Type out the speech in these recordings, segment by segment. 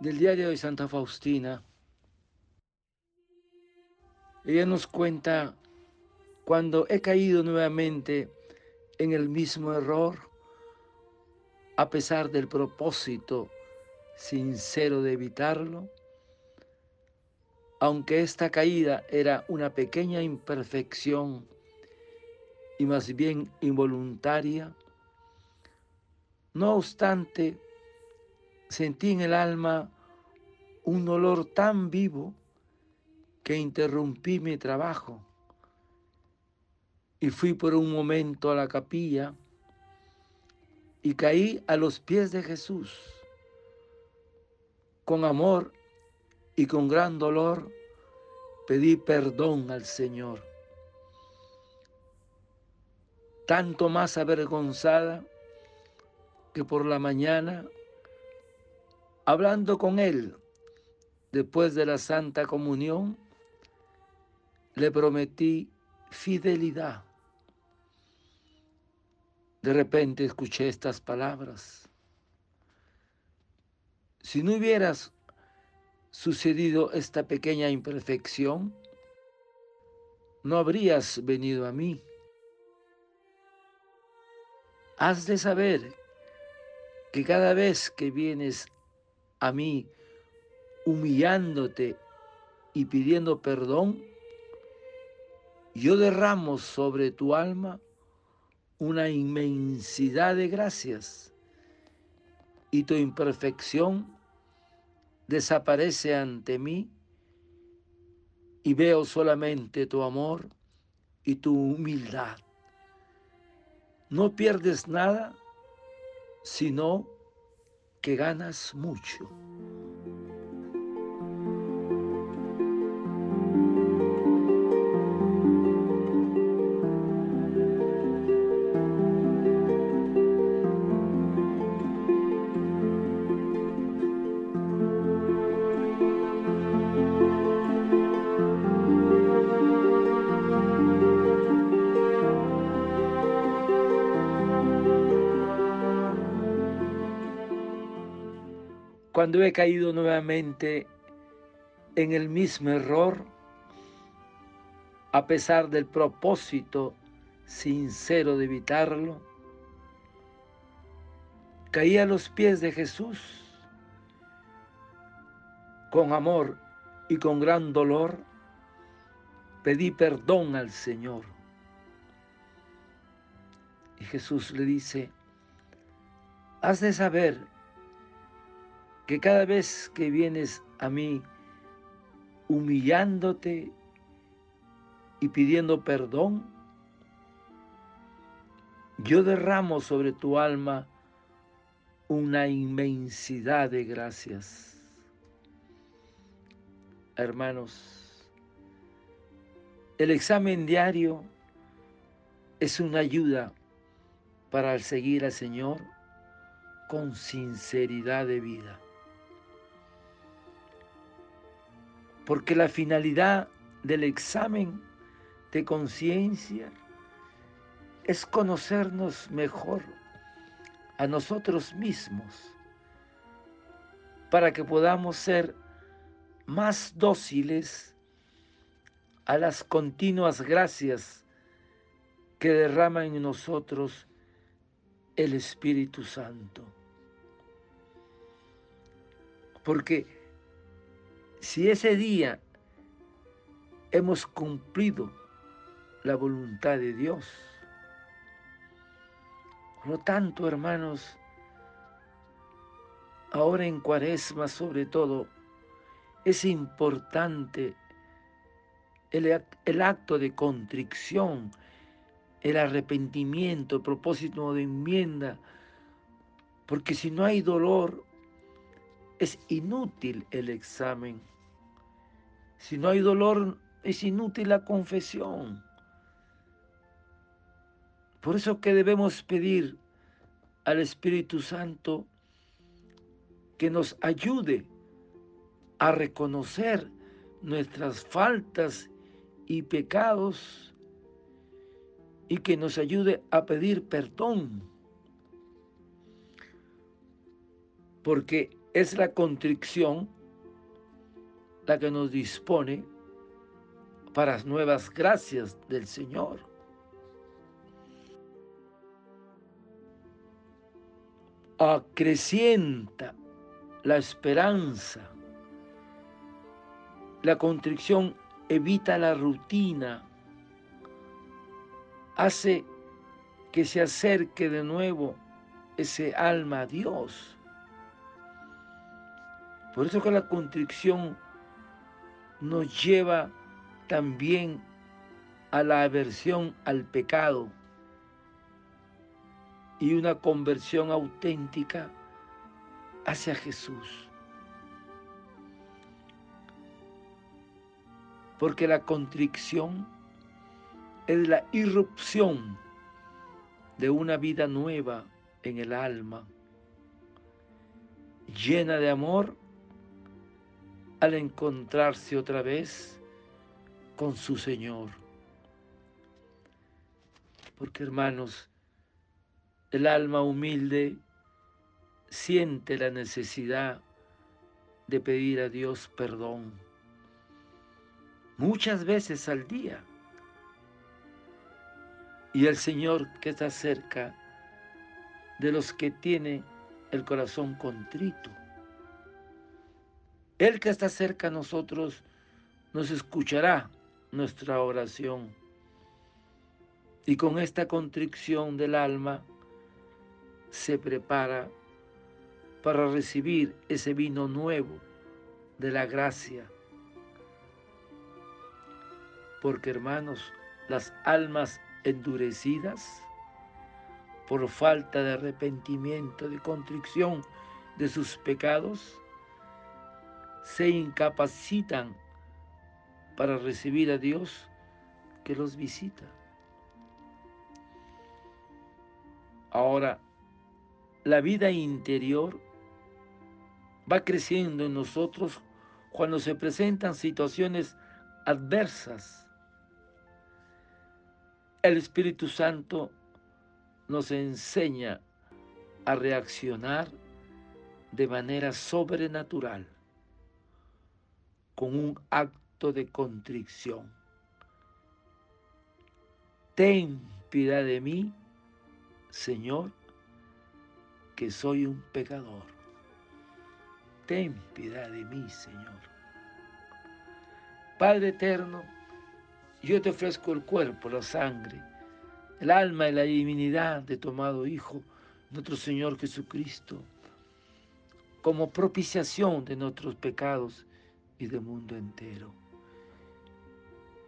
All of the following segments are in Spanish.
del diario de Santa Faustina. Ella nos cuenta cuando he caído nuevamente en el mismo error, a pesar del propósito sincero de evitarlo, aunque esta caída era una pequeña imperfección y más bien involuntaria, no obstante, sentí en el alma un dolor tan vivo que interrumpí mi trabajo y fui por un momento a la capilla y caí a los pies de Jesús. Con amor y con gran dolor pedí perdón al Señor. Tanto más avergonzada que por la mañana, hablando con Él después de la Santa Comunión, le prometí fidelidad. De repente escuché estas palabras. Si no hubieras sucedido esta pequeña imperfección, no habrías venido a mí. Has de saber que cada vez que vienes a mí humillándote y pidiendo perdón, yo derramo sobre tu alma una inmensidad de gracias y tu imperfección desaparece ante mí y veo solamente tu amor y tu humildad. No pierdes nada, sino que ganas mucho. Cuando he caído nuevamente en el mismo error, a pesar del propósito sincero de evitarlo, caí a los pies de Jesús con amor y con gran dolor pedí perdón al Señor. Y Jesús le dice, has de saber que cada vez que vienes a mí humillándote y pidiendo perdón, yo derramo sobre tu alma una inmensidad de gracias. Hermanos, el examen diario es una ayuda para seguir al Señor con sinceridad de vida. Porque la finalidad del examen de conciencia es conocernos mejor a nosotros mismos para que podamos ser más dóciles a las continuas gracias que derrama en nosotros el Espíritu Santo. Porque si ese día hemos cumplido la voluntad de Dios, por lo tanto, hermanos, ahora en cuaresma sobre todo, es importante el, el, acto de contrición, el arrepentimiento, el propósito de enmienda, porque si no hay dolor, es inútil el examen. Si no hay dolor, es inútil la confesión. Por eso que debemos pedir al Espíritu Santo que nos ayude a reconocer nuestras faltas y pecados y que nos ayude a pedir perdón. Porque es la contrición la que nos dispone para las nuevas gracias del Señor. Acrecienta la esperanza. La contrición evita la rutina, hace que se acerque de nuevo ese alma a Dios. Por eso que la contrición nos lleva también a la aversión al pecado y una conversión auténtica hacia Jesús. Porque la contrición es la irrupción de una vida nueva en el alma, llena de amor al encontrarse otra vez con su Señor. Porque hermanos, el alma humilde siente la necesidad de pedir a Dios perdón muchas veces al día. Y el Señor que está cerca de los que tienen el corazón contrito. El que está cerca a nosotros nos escuchará nuestra oración. Y con esta contrición del alma se prepara para recibir ese vino nuevo de la gracia. Porque hermanos, las almas endurecidas por falta de arrepentimiento, de contrición de sus pecados, se incapacitan para recibir a Dios que los visita. Ahora, la vida interior va creciendo en nosotros cuando se presentan situaciones adversas. El Espíritu Santo nos enseña a reaccionar de manera sobrenatural con un acto de contrición. Ten piedad de mí, Señor, que soy un pecador. Ten piedad de mí, Señor. Padre eterno, yo te ofrezco el cuerpo, la sangre, el alma y la divinidad de tu amado Hijo, nuestro Señor Jesucristo, como propiciación de nuestros pecados y del mundo entero.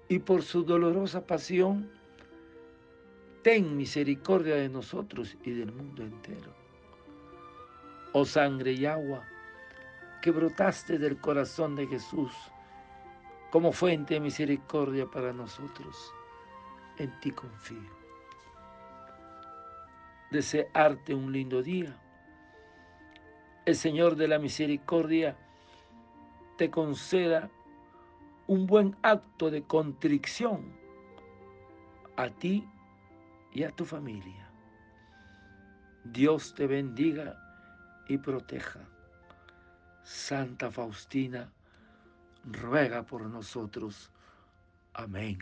Y por su dolorosa pasión, ten misericordia de nosotros y del mundo entero. Oh sangre y agua, que brotaste del corazón de Jesús como fuente de misericordia para nosotros, en ti confío. Desearte un lindo día. El Señor de la Misericordia te conceda un buen acto de contrición a ti y a tu familia. Dios te bendiga y proteja. Santa Faustina, ruega por nosotros. Amén.